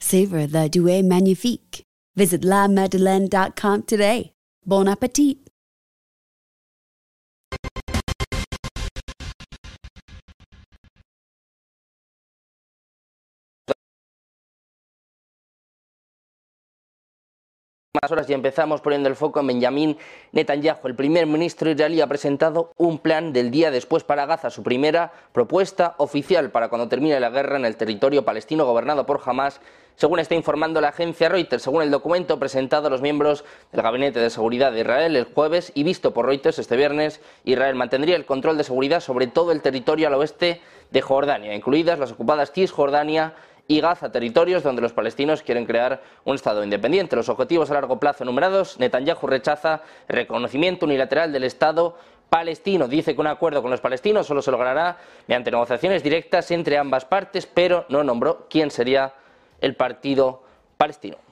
Savor the Douai Magnifique. Visit lamadeleine.com today. Bon appetit! Horas y empezamos poniendo el foco en Benjamín Netanyahu. El primer ministro israelí ha presentado un plan del día después para Gaza, su primera propuesta oficial para cuando termine la guerra en el territorio palestino gobernado por Hamas, según está informando la agencia Reuters. Según el documento presentado a los miembros del Gabinete de Seguridad de Israel el jueves y visto por Reuters este viernes, Israel mantendría el control de seguridad sobre todo el territorio al oeste de Jordania, incluidas las ocupadas Cisjordania y Gaza, territorios donde los palestinos quieren crear un Estado independiente. Los objetivos a largo plazo enumerados, Netanyahu rechaza reconocimiento unilateral del Estado palestino. Dice que un acuerdo con los palestinos solo se logrará mediante negociaciones directas entre ambas partes, pero no nombró quién sería el partido palestino.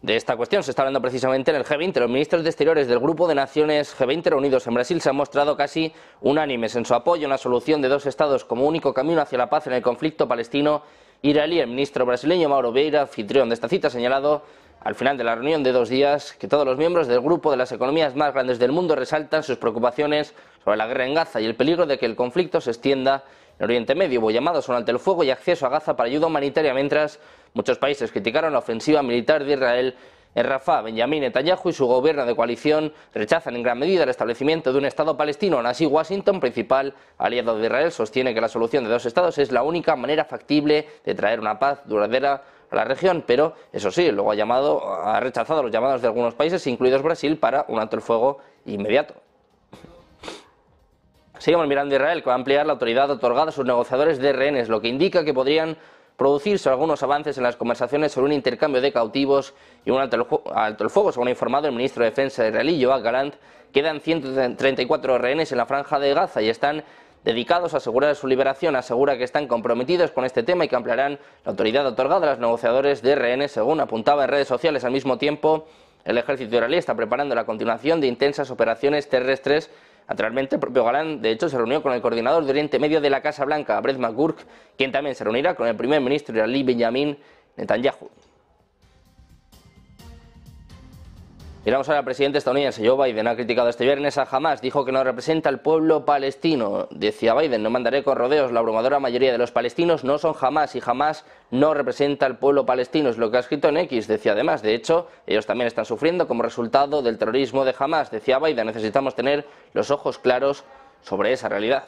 De esta cuestión se está hablando precisamente en el G20. Los ministros de Exteriores del Grupo de Naciones G20 reunidos en Brasil se han mostrado casi unánimes en su apoyo a una solución de dos estados como único camino hacia la paz en el conflicto palestino-israelí. El ministro brasileño Mauro Vieira, anfitrión de esta cita, ha señalado al final de la reunión de dos días que todos los miembros del grupo de las economías más grandes del mundo resaltan sus preocupaciones sobre la guerra en Gaza y el peligro de que el conflicto se extienda en Oriente Medio. Hubo llamados son ante el fuego y acceso a Gaza para ayuda humanitaria mientras Muchos países criticaron la ofensiva militar de Israel en Rafah. Benjamín Netanyahu y su gobierno de coalición rechazan en gran medida el establecimiento de un Estado palestino. Así, Washington, principal aliado de Israel, sostiene que la solución de dos Estados es la única manera factible de traer una paz duradera a la región, pero eso sí, luego ha, llamado, ha rechazado los llamados de algunos países, incluidos Brasil, para un alto el fuego inmediato. Seguimos mirando a Israel, que va a ampliar la autoridad otorgada a sus negociadores de rehenes, lo que indica que podrían producirse algunos avances en las conversaciones sobre un intercambio de cautivos y un alto el, fuego, según ha informado el ministro de Defensa israelí, Yoav Galant. Quedan 134 rehenes en la franja de Gaza y están dedicados a asegurar su liberación. Asegura que están comprometidos con este tema y que ampliarán la autoridad otorgada a los negociadores de rehenes, según apuntaba en redes sociales. Al mismo tiempo, el ejército israelí está preparando la continuación de intensas operaciones terrestres Naturalmente, el propio Galán, de hecho, se reunió con el coordinador de Oriente Medio de la Casa Blanca, Brett McGurk, quien también se reunirá con el primer ministro israelí Benjamin Netanyahu. Miramos ahora al presidente estadounidense Joe Biden. Ha criticado este viernes a Hamas. Dijo que no representa al pueblo palestino. Decía Biden, no mandaré con rodeos. La abrumadora mayoría de los palestinos no son Hamas y Hamas no representa al pueblo palestino. Es lo que ha escrito en X. Decía además, de hecho, ellos también están sufriendo como resultado del terrorismo de Hamas. Decía Biden, necesitamos tener los ojos claros sobre esa realidad.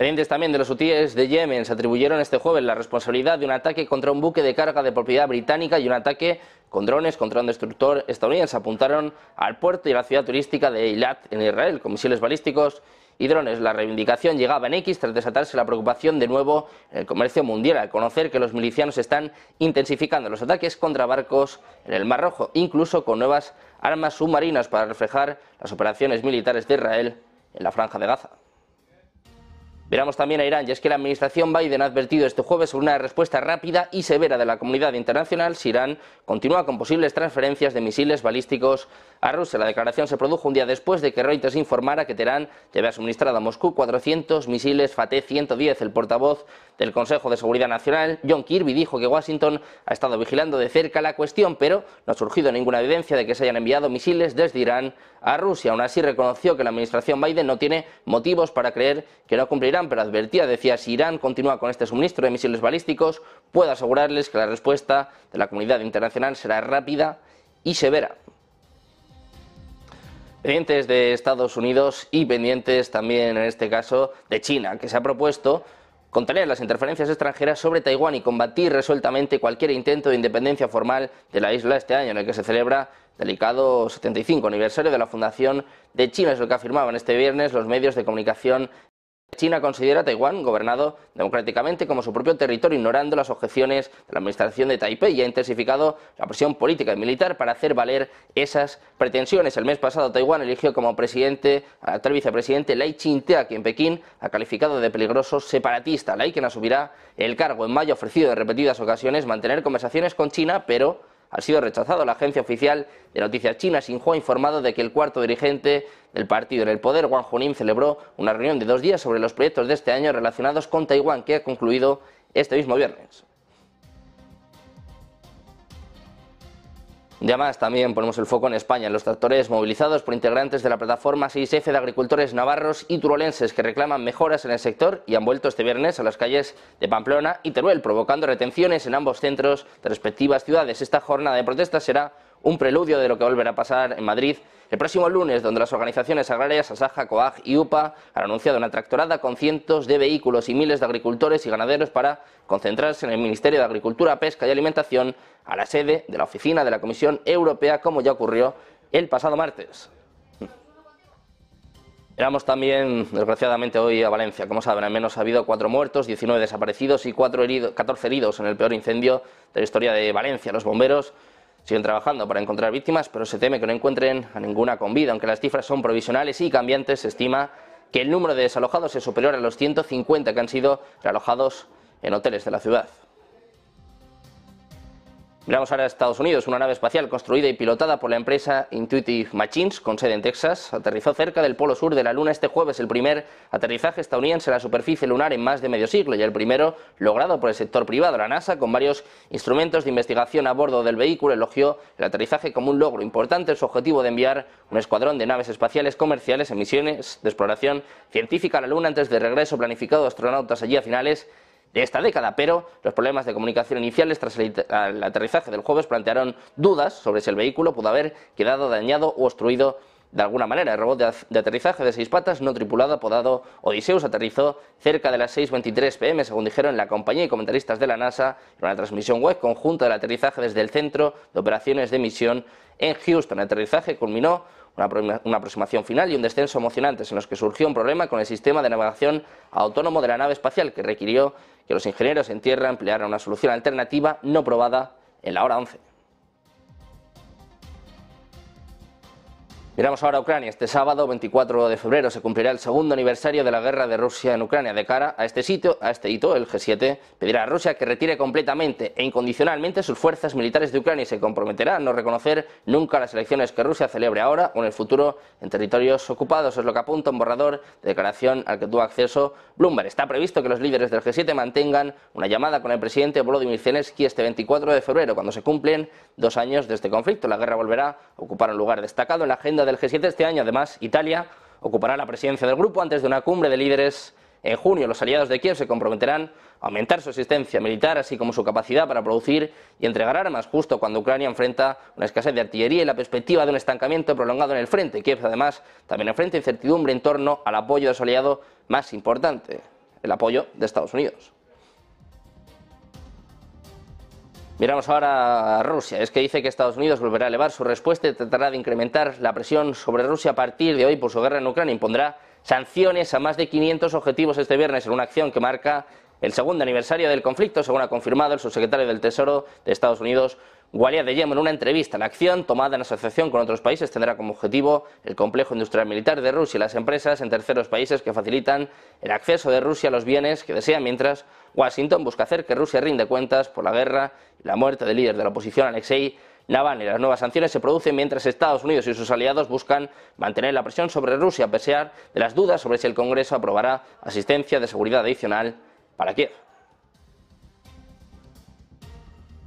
Pendientes también de los hutíes de Yemen, se atribuyeron este jueves la responsabilidad de un ataque contra un buque de carga de propiedad británica y un ataque con drones contra un destructor estadounidense. Apuntaron al puerto y a la ciudad turística de Eilat, en Israel, con misiles balísticos y drones. La reivindicación llegaba en X tras desatarse la preocupación de nuevo en el comercio mundial al conocer que los milicianos están intensificando los ataques contra barcos en el Mar Rojo, incluso con nuevas armas submarinas para reflejar las operaciones militares de Israel en la franja de Gaza. Miramos también a Irán, y es que la administración Biden ha advertido este jueves sobre una respuesta rápida y severa de la comunidad internacional si Irán continúa con posibles transferencias de misiles balísticos a Rusia. La declaración se produjo un día después de que Reuters informara que Teherán ya había suministrado a Moscú 400 misiles Fateh-110. El portavoz del Consejo de Seguridad Nacional, John Kirby, dijo que Washington ha estado vigilando de cerca la cuestión, pero no ha surgido ninguna evidencia de que se hayan enviado misiles desde Irán a Rusia. Aún así reconoció que la administración Biden no tiene motivos para creer que no pero advertía, decía, si Irán continúa con este suministro de misiles balísticos, puedo asegurarles que la respuesta de la comunidad internacional será rápida y severa. pendientes de Estados Unidos y pendientes también en este caso de China, que se ha propuesto contener las interferencias extranjeras sobre Taiwán y combatir resueltamente cualquier intento de independencia formal de la isla este año, en el que se celebra el delicado 75 aniversario de la fundación de China, es lo que afirmaban este viernes los medios de comunicación China considera a Taiwán gobernado democráticamente como su propio territorio, ignorando las objeciones de la administración de Taipei y ha intensificado la presión política y militar para hacer valer esas pretensiones. El mes pasado Taiwán eligió como presidente al actual vicepresidente Lai Ching-te, a quien Pekín ha calificado de peligroso separatista. Lai, quien asumirá el cargo en mayo, ofrecido en repetidas ocasiones mantener conversaciones con China, pero ha sido rechazado. La agencia oficial de noticias china Xinhua ha informado de que el cuarto dirigente del partido en el poder, Wang Hunin, celebró una reunión de dos días sobre los proyectos de este año relacionados con Taiwán que ha concluido este mismo viernes. Ya más, también ponemos el foco en España, en los tractores movilizados por integrantes de la plataforma 6F de agricultores navarros y turolenses que reclaman mejoras en el sector y han vuelto este viernes a las calles de Pamplona y Teruel, provocando retenciones en ambos centros de respectivas ciudades. Esta jornada de protesta será un preludio de lo que volverá a pasar en Madrid el próximo lunes, donde las organizaciones agrarias Asaja, COAG y UPA han anunciado una tractorada con cientos de vehículos y miles de agricultores y ganaderos para concentrarse en el Ministerio de Agricultura, Pesca y Alimentación, a la sede de la oficina de la Comisión Europea, como ya ocurrió el pasado martes. Éramos también, desgraciadamente, hoy a Valencia. Como saben, al menos ha habido cuatro muertos, 19 desaparecidos y cuatro heridos, 14 heridos en el peor incendio de la historia de Valencia. Los bomberos Siguen trabajando para encontrar víctimas, pero se teme que no encuentren a ninguna con vida. Aunque las cifras son provisionales y cambiantes, se estima que el número de desalojados es superior a los 150 que han sido realojados en hoteles de la ciudad. Miramos ahora a Estados Unidos. Una nave espacial construida y pilotada por la empresa Intuitive Machines, con sede en Texas, aterrizó cerca del polo sur de la Luna este jueves, el primer aterrizaje estadounidense en la superficie lunar en más de medio siglo y el primero logrado por el sector privado. La NASA, con varios instrumentos de investigación a bordo del vehículo, elogió el aterrizaje como un logro importante en su objetivo de enviar un escuadrón de naves espaciales comerciales en misiones de exploración científica a la Luna antes de regreso planificado de astronautas allí a finales de esta década, pero los problemas de comunicación iniciales tras el, aterrizaje del jueves plantearon dudas sobre si el vehículo pudo haber quedado dañado o obstruido de alguna manera. El robot de, aterrizaje de seis patas no tripulado apodado Odysseus aterrizó cerca de las 6.23 pm, según dijeron la compañía y comentaristas de la NASA en una transmisión web conjunta del aterrizaje desde el Centro de Operaciones de Misión en Houston. El aterrizaje culminó una, aproximación final y un descenso emocionantes en los que surgió un problema con el sistema de navegación autónomo de la nave espacial que requirió que los ingenieros en tierra emplearan una solución alternativa no probada en la hora 11. Miramos ahora a Ucrania. Este sábado, 24 de febrero, se cumplirá el segundo aniversario de la guerra de Rusia en Ucrania. De cara a este sitio, a este hito, el G7 pedirá a Rusia que retire completamente e incondicionalmente sus fuerzas militares de Ucrania y se comprometerá a no reconocer nunca las elecciones que Rusia celebre ahora o en el futuro en territorios ocupados. Es lo que apunta un borrador de declaración al que tuvo acceso Bloomberg. Está previsto que los líderes del G7 mantengan una llamada con el presidente Volodymyr Zelensky este 24 de febrero, cuando se cumplen dos años de este conflicto. La guerra volverá a ocupar un lugar destacado en la agenda de del G7 este año. Además, Italia ocupará la presidencia del grupo antes de una cumbre de líderes en junio. Los aliados de Kiev se comprometerán a aumentar su asistencia militar, así como su capacidad para producir y entregar armas, justo cuando Ucrania enfrenta una escasez de artillería y la perspectiva de un estancamiento prolongado en el frente. Kiev, además, también enfrenta incertidumbre en torno al apoyo de su aliado más importante, el apoyo de Estados Unidos. Miramos ahora a Rusia. Es que dice que Estados Unidos volverá a elevar su respuesta y tratará de incrementar la presión sobre Rusia a partir de hoy por su guerra en Ucrania. Impondrá sanciones a más de 500 objetivos este viernes en una acción que marca el segundo aniversario del conflicto, según ha confirmado el subsecretario del Tesoro de Estados Unidos, Gualia de Yemen, en una entrevista. La acción, tomada en asociación con otros países, tendrá como objetivo el complejo industrial militar de Rusia y las empresas en terceros países que facilitan el acceso de Rusia a los bienes que desean, mientras Washington busca hacer que Rusia rinde cuentas por la guerra y la muerte del líder de la oposición, Alexei Navalny. Las nuevas sanciones se producen mientras Estados Unidos y sus aliados buscan mantener la presión sobre Rusia, a pesar de las dudas sobre si el Congreso aprobará asistencia de seguridad adicional para Kiev.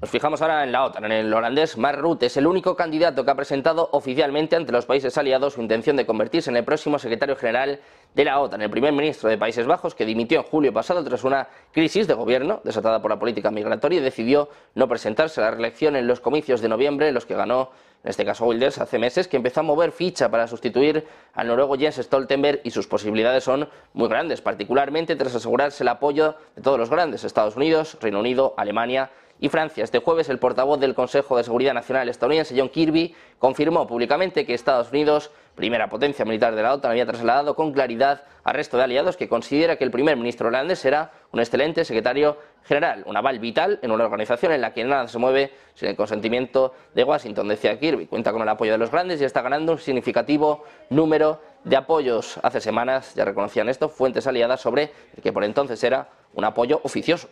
Nos fijamos ahora en la OTAN. En el holandés Mark Rutte es el único candidato que ha presentado oficialmente ante los países aliados su intención de convertirse en el próximo secretario general de la OTAN. El primer ministro de Países Bajos, que dimitió en julio pasado tras una crisis de gobierno desatada por la política migratoria, decidió no presentarse a la reelección en los comicios de noviembre en los que ganó en este caso Wilders, hace meses que empezó a mover ficha para sustituir al noruego Jens Stoltenberg y sus posibilidades son muy grandes, particularmente tras asegurarse el apoyo de todos los grandes, Estados Unidos, Reino Unido, Alemania y Francia. Este jueves el portavoz del Consejo de Seguridad Nacional estadounidense, John Kirby, confirmó públicamente que Estados Unidos, primera potencia militar de la OTAN, había trasladado con claridad al resto de aliados que considera que el primer ministro holandés será un excelente secretario general, un aval vital en una organización en la que nada se mueve sin el consentimiento de Washington, decía Kirby. Cuenta con el apoyo de los grandes y está ganando un significativo número de apoyos. Hace semanas ya reconocían esto fuentes aliadas sobre el que por entonces era un apoyo oficioso.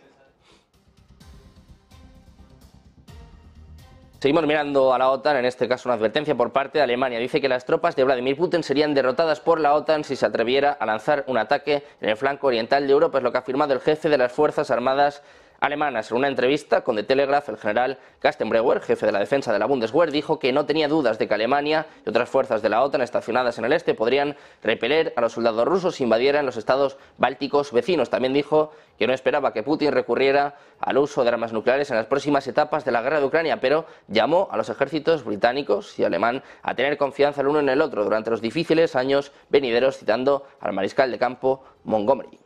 Seguimos mirando a la OTAN, en este caso una advertencia por parte de Alemania. Dice que las tropas de Vladimir Putin serían derrotadas por la OTAN si se atreviera a lanzar un ataque en el flanco oriental de Europa, es lo que ha afirmado el jefe de las Fuerzas Armadas alemanas. En una entrevista con The Telegraph, el general Kastenbreuer, jefe de la defensa de la Bundeswehr, dijo que no tenía dudas de que Alemania y otras fuerzas de la OTAN estacionadas en el este podrían repeler a los soldados rusos si invadieran los estados bálticos vecinos. También dijo que no esperaba que Putin recurriera al uso de armas nucleares en las próximas etapas de la guerra de Ucrania, pero llamó a los ejércitos británicos y alemán a tener confianza el uno en el otro durante los difíciles años venideros, citando al mariscal de campo Montgomery.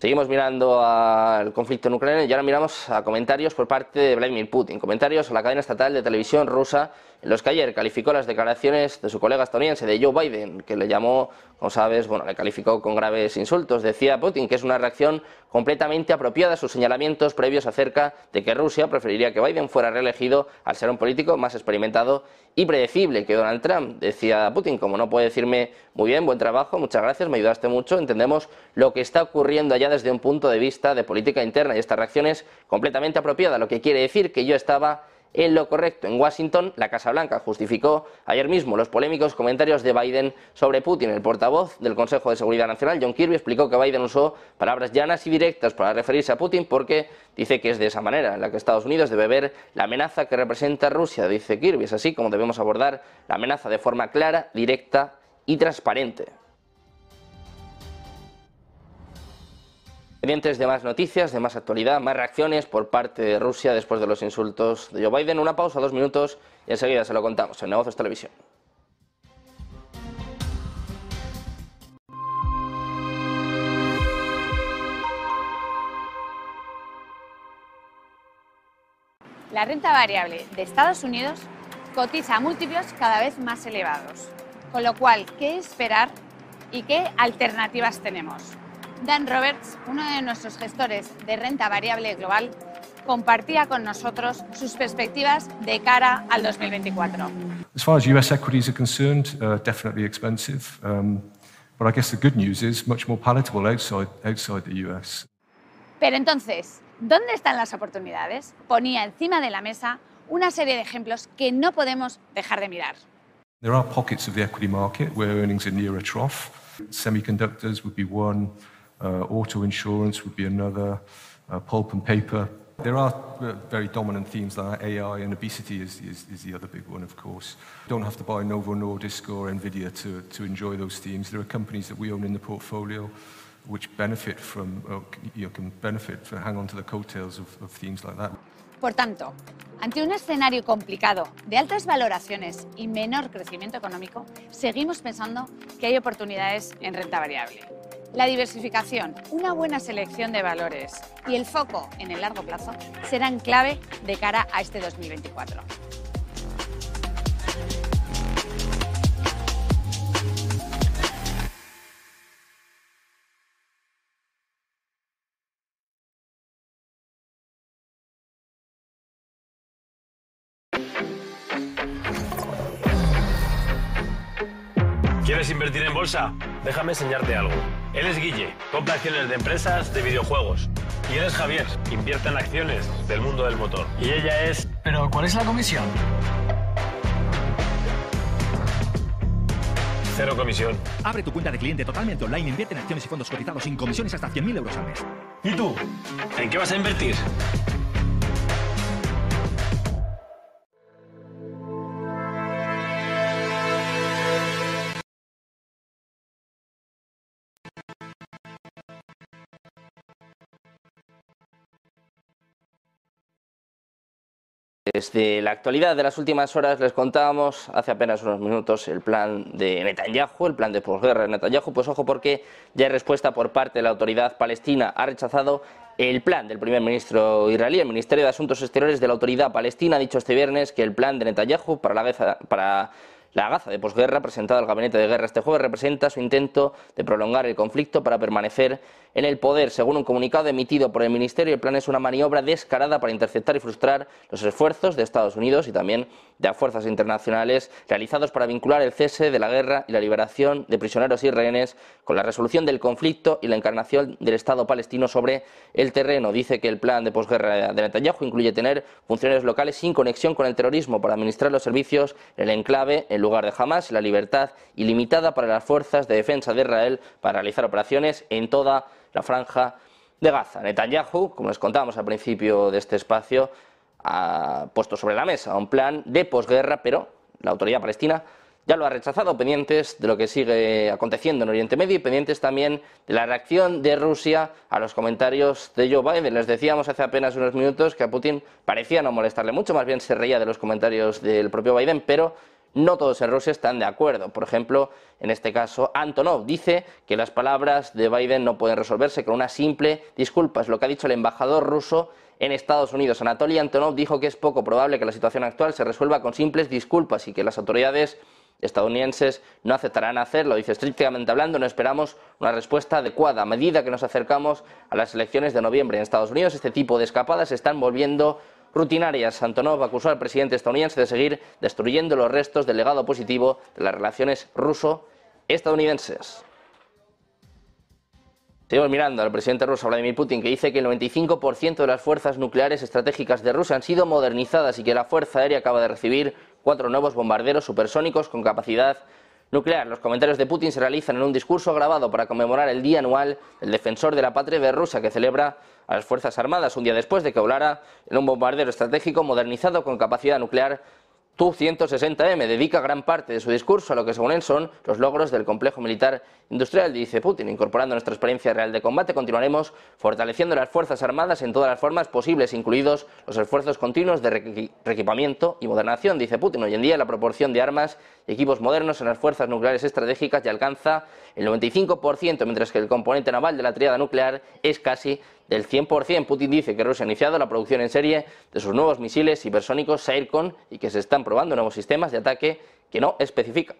Seguimos mirando al conflicto en Ucrania y ahora miramos a comentarios por parte de Vladimir Putin, comentarios a la cadena estatal de televisión rusa en los que ayer calificó las declaraciones de su colega estadounidense, de Joe Biden, que le llamó, como sabes, bueno, le calificó con graves insultos. Decía Putin que es una reacción completamente apropiada a sus señalamientos previos acerca de que Rusia preferiría que Biden fuera reelegido al ser un político más experimentado y predecible que Donald Trump. Decía Putin, como no puede decirme muy bien, buen trabajo, muchas gracias, me ayudaste mucho, entendemos lo que está ocurriendo allá desde un punto de vista de política interna y esta reacción es completamente apropiada, lo que quiere decir que yo estaba en lo correcto. En Washington, la Casa Blanca justificó ayer mismo los polémicos comentarios de Biden sobre Putin. El portavoz del Consejo de Seguridad Nacional, John Kirby, explicó que Biden usó palabras llanas y directas para referirse a Putin porque dice que es de esa manera en la que Estados Unidos debe ver la amenaza que representa Rusia. Dice Kirby, es así como debemos abordar la amenaza de forma clara, directa y transparente. Pendientes de más noticias, de más actualidad, más reacciones por parte de Rusia después de los insultos de Joe Biden. Una pausa, dos minutos y enseguida se lo contamos en Negocios Televisión. La renta variable de Estados Unidos cotiza a múltiplos cada vez más elevados. Con lo cual, ¿qué esperar y qué alternativas tenemos? Dan Roberts, uno de nuestros gestores de renta variable global, compartía con nosotros sus perspectivas de cara al 2024. As far as US equities are concerned, uh, definitely expensive. Um, but I guess the good news is much more palatable outside, outside the US. Pero entonces, ¿dónde están las oportunidades? Ponía encima de la mesa una serie de ejemplos que no podemos dejar de mirar. There are pockets of the equity market where earnings are near a trough. Semiconductors would be one. Uh, auto insurance would be another, uh, pulp and paper. There are uh, very dominant themes like AI and obesity is, is, is, the other big one, of course. You don't have to buy Novo Nordisk or Nvidia to, to enjoy those themes. There are companies that we own in the portfolio which benefit from, you know, can benefit, from, hang on to the coattails of, of themes like that. Por tanto, ante un escenario complicado de altas valoraciones y menor crecimiento económico, seguimos pensando que hay oportunidades en renta variable. La diversificación, una buena selección de valores y el foco en el largo plazo serán clave de cara a este 2024. ¿Quieres invertir en bolsa? Déjame enseñarte algo. Él es Guille, compra acciones de empresas de videojuegos. Y él es Javier, invierte en acciones del mundo del motor. Y ella es... ¿Pero cuál es la comisión? Cero comisión. Abre tu cuenta de cliente totalmente online, invierte en acciones y fondos cotizados sin comisiones hasta 100.000 euros al mes. ¿Y tú? ¿En qué vas a invertir? Desde la actualidad de las últimas horas les contábamos hace apenas unos minutos el plan de Netanyahu, el plan de posguerra de Netanyahu, pues ojo porque ya hay respuesta por parte de la autoridad palestina, ha rechazado el plan del primer ministro israelí. El Ministerio de Asuntos Exteriores de la autoridad palestina ha dicho este viernes que el plan de Netanyahu para la, para la gaza de posguerra presentada al gabinete de guerra este jueves representa su intento de prolongar el conflicto para permanecer en el poder. Según un comunicado emitido por el Ministerio, el plan es una maniobra descarada para interceptar y frustrar los esfuerzos de Estados Unidos y también de fuerzas internacionales realizados para vincular el cese de la guerra y la liberación de prisioneros y rehenes con la resolución del conflicto y la encarnación del Estado palestino sobre el terreno. Dice que el plan de posguerra de Netanyahu incluye tener funcionarios locales sin conexión con el terrorismo para administrar los servicios en el enclave en lugar de Hamas la libertad ilimitada para las fuerzas de defensa de Israel para realizar operaciones en toda la franja de Gaza. Netanyahu, como les contábamos al principio de este espacio, ha puesto sobre la mesa un plan de posguerra, pero la autoridad palestina ya lo ha rechazado, pendientes de lo que sigue aconteciendo en Oriente Medio y pendientes también de la reacción de Rusia a los comentarios de Joe Biden. Les decíamos hace apenas unos minutos que a Putin parecía no molestarle mucho, más bien se reía de los comentarios del propio Biden, pero no todos en Rusia están de acuerdo. Por ejemplo, en este caso, Antonov dice que las palabras de Biden no pueden resolverse con una simple disculpa. Es lo que ha dicho el embajador ruso en Estados Unidos. Anatoly Antonov dijo que es poco probable que la situación actual se resuelva con simples disculpas y que las autoridades estadounidenses no aceptarán hacerlo. Dice estrictamente hablando, no esperamos una respuesta adecuada. A medida que nos acercamos a las elecciones de noviembre en Estados Unidos, este tipo de escapadas se están volviendo rutinarias. Antonov acusó al presidente estadounidense de seguir destruyendo los restos del legado positivo de las relaciones ruso-estadounidenses. Seguimos mirando al presidente ruso Vladimir Putin que dice que el 95% de las fuerzas nucleares estratégicas de Rusia han sido modernizadas y que la Fuerza Aérea acaba de recibir cuatro nuevos bombarderos supersónicos con capacidad nuclear. Los comentarios de Putin se realizan en un discurso grabado para conmemorar el Día Anual del Defensor de la Patria de Rusia que celebra a las Fuerzas Armadas un día después de que volara en un bombardero estratégico modernizado con capacidad nuclear Tu-160M dedica gran parte de su discurso a lo que según él son los logros del complejo militar industrial, dice Putin. Incorporando nuestra experiencia real de combate, continuaremos fortaleciendo las Fuerzas Armadas en todas las formas posibles, incluidos los esfuerzos continuos de reequipamiento y modernación, dice Putin. Hoy en día la proporción de armas y equipos modernos en las fuerzas nucleares estratégicas ya alcanza el 95%, mientras que el componente naval de la triada nuclear es casi del 100%. Putin dice que Rusia ha iniciado la producción en serie de sus nuevos misiles hipersónicos Saircon y que se están probando nuevos sistemas de ataque que no especifican.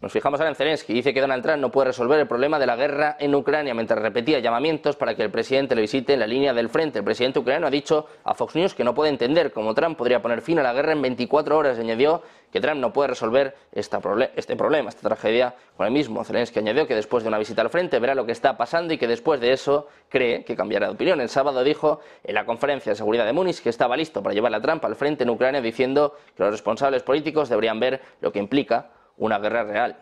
Nos fijamos ahora en Zelensky. Dice que Donald Trump no puede resolver el problema de la guerra en Ucrania mientras repetía llamamientos para que el presidente le visite en la línea del frente. El presidente ucraniano ha dicho a Fox News que no puede entender cómo Trump podría poner fin a la guerra en 24 horas. Añadió que Trump no puede resolver este problema, esta tragedia con el mismo. Zelensky añadió que después de una visita al frente verá lo que está pasando y que después de eso cree que cambiará de opinión. El sábado dijo en la conferencia de seguridad de Múnich que estaba listo para llevar a Trump al frente en Ucrania diciendo que los responsables políticos deberían ver lo que implica una guerra real.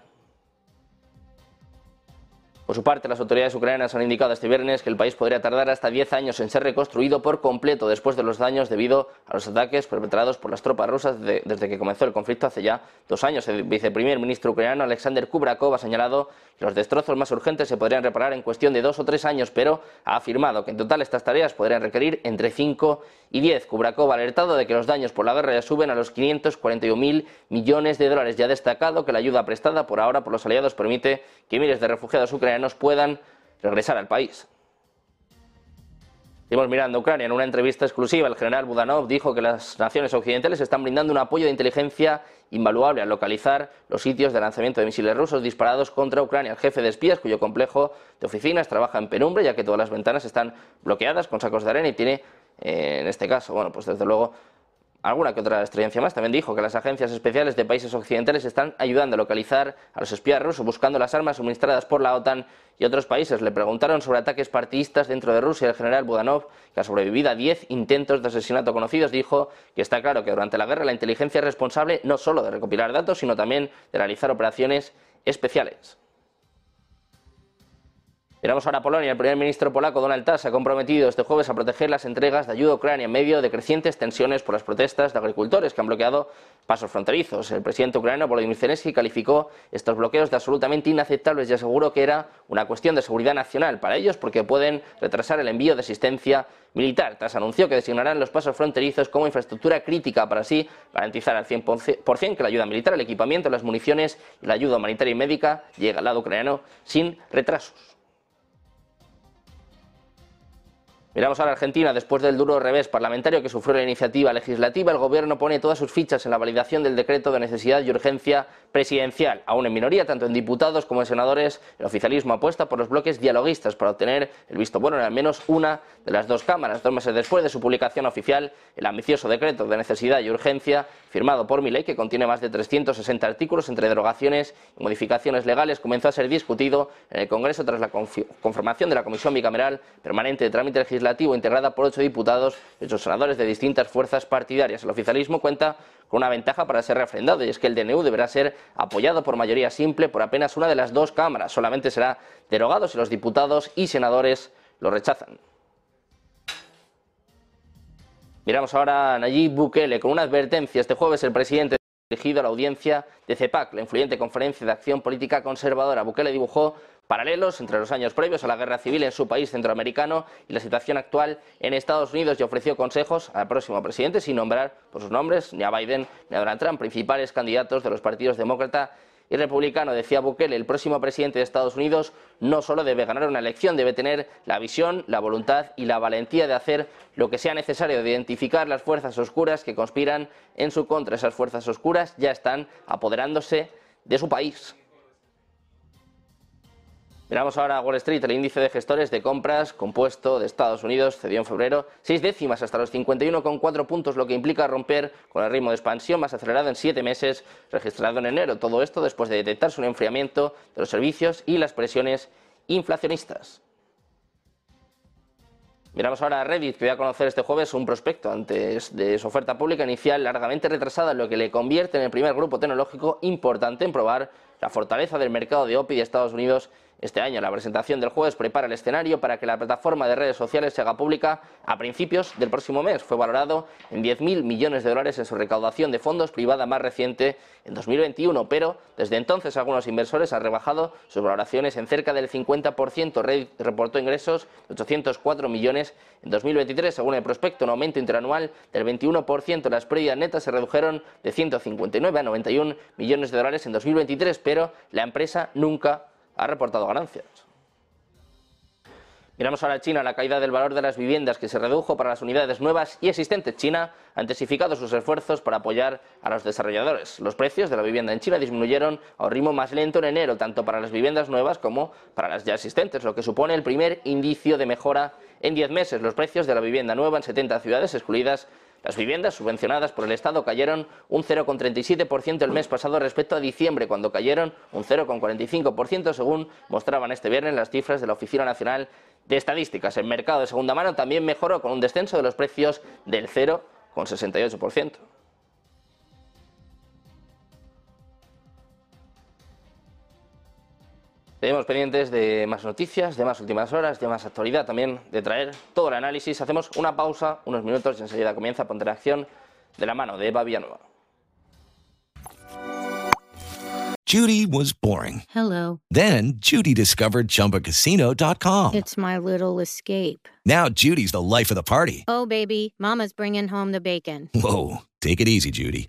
Por su parte, las autoridades ucranianas han indicado este viernes que el país podría tardar hasta 10 años en ser reconstruido por completo después de los daños debido a los ataques perpetrados por las tropas rusas desde que comenzó el conflicto hace ya dos años. El viceprimer ministro ucraniano Alexander Kubrakov ha señalado que los destrozos más urgentes se podrían reparar en cuestión de dos o tres años, pero ha afirmado que en total estas tareas podrían requerir entre 5 y 10. Kubrakov ha alertado de que los daños por la guerra ya suben a los 541.000 millones de dólares. Ya ha destacado que la ayuda prestada por ahora por los aliados permite que miles de refugiados ucranianos puedan regresar al país. Seguimos mirando Ucrania. En una entrevista exclusiva, el general Budanov dijo que las naciones occidentales están brindando un apoyo de inteligencia invaluable al localizar los sitios de lanzamiento de misiles rusos disparados contra Ucrania. El jefe de espías, cuyo complejo de oficinas trabaja en penumbra, ya que todas las ventanas están bloqueadas con sacos de arena y tiene, eh, en este caso, bueno, pues desde luego alguna que otra experiencia más. También dijo que las agencias especiales de países occidentales están ayudando a localizar a los espías rusos buscando las armas suministradas por la OTAN y otros países. Le preguntaron sobre ataques partidistas dentro de Rusia. El general Budanov, que ha sobrevivido a 10 intentos de asesinato conocidos, dijo que está claro que durante la guerra la inteligencia es responsable no solo de recopilar datos, sino también de realizar operaciones especiales. Miramos ahora a Polonia. El primer ministro polaco Donald Tusk se ha comprometido este jueves a proteger las entregas de ayuda a Ucrania en medio de crecientes tensiones por las protestas de agricultores que han bloqueado pasos fronterizos. El presidente ucraniano Volodymyr Zelensky calificó estos bloqueos de absolutamente inaceptables y aseguró que era una cuestión de seguridad nacional para ellos porque pueden retrasar el envío de asistencia militar. Tras anunció que designarán los pasos fronterizos como infraestructura crítica para así garantizar al 100% que la ayuda militar, el equipamiento, las municiones y la ayuda humanitaria y médica llegue al lado ucraniano sin retrasos. Miramos ahora a Argentina. Después del duro revés parlamentario que sufrió la iniciativa legislativa, el gobierno pone todas sus fichas en la validación del decreto de necesidad y urgencia presidencial. Aún en minoría, tanto en diputados como en senadores, el oficialismo apuesta por los bloques dialoguistas para obtener el visto bueno en al menos una de las dos cámaras. Dos meses después de su publicación oficial, el ambicioso decreto de necesidad y urgencia, firmado por Milei, que contiene más de 360 artículos entre derogaciones y modificaciones legales, comenzó a ser discutido en el Congreso tras la conformación de la Comisión Bicameral Permanente de Trámite Legislativo, integrada por ocho diputados y ocho senadores de distintas fuerzas partidarias. El oficialismo cuenta con una ventaja para ser refrendado y es que el DNU deberá ser apoyado por mayoría simple por apenas una de las dos cámaras. Solamente será derogado si los diputados y senadores lo rechazan. Miramos ahora a Nayib Bukele con una advertencia. Este jueves el presidente dirigido a la audiencia de CEPAC, la influyente conferencia de acción política conservadora. Bukele dibujó paralelos entre los años previos a la guerra civil en su país centroamericano y la situación actual en Estados Unidos y ofreció consejos al próximo presidente sin nombrar por sus nombres ni a Biden ni a Donald Trump, principales candidatos de los partidos demócrata y republicano. Decía Bukele, el próximo presidente de Estados Unidos no solo debe ganar una elección, debe tener la visión, la voluntad y la valentía de hacer lo que sea necesario, de identificar las fuerzas oscuras que conspiran en su contra. Esas fuerzas oscuras ya están apoderándose de su país. Miramos ahora a Wall Street. El índice de gestores de compras compuesto de Estados Unidos cedió en febrero seis décimas hasta los 51,4 puntos, lo que implica romper con el ritmo de expansión más acelerado en siete meses registrado en enero. Todo esto después de detectarse un enfriamiento de los servicios y las presiones inflacionistas. Miramos ahora a Reddit, que voy a conocer este jueves un prospecto antes de su oferta pública inicial largamente retrasada, lo que le convierte en el primer grupo tecnológico importante en probar la fortaleza del mercado de OPI de Estados Unidos este año. La presentación del jueves prepara el escenario para que la plataforma de redes sociales se haga pública a principios del próximo mes. Fue valorado en 10.000 millones de dólares en su recaudación de fondos privada más reciente en 2021, pero desde entonces algunos inversores han rebajado sus valoraciones en cerca del 50%. Reddit reportó ingresos de 804 millones en 2023, según el prospecto, un aumento interanual del 21%. Las pérdidas netas se redujeron de 159 a 91 millones de dólares en 2023, pero la empresa nunca ha reportado ganancias. Miramos ahora a China, la caída del valor de las viviendas que se redujo para las unidades nuevas y existentes. China ha intensificado sus esfuerzos para apoyar a los desarrolladores. Los precios de la vivienda en China disminuyeron a un ritmo más lento en enero, tanto para las viviendas nuevas como para las ya existentes, lo que supone el primer indicio de mejora en 10 meses. Los precios de la vivienda nueva en 70 ciudades, excluidas las viviendas subvencionadas por el Estado cayeron un 0,37% el mes pasado respecto a diciembre, cuando cayeron un 0,45%, según mostraban este viernes las cifras de la Oficina Nacional de Estadísticas. El mercado de segunda mano también mejoró con un descenso de los precios del 0,68%. Tenemos pendientes de más noticias, de más últimas horas, de más actualidad, también de traer todo el análisis. Hacemos una pausa, unos minutos y enseguida comienza Ponte en Acción de la mano de Eva Villanueva. Judy was boring. Hello. Then Judy discovered ChumbaCasino.com. It's my little escape. Now Judy's the life of the party. Oh, baby, mama's bringing home the bacon. Whoa, take it easy, Judy.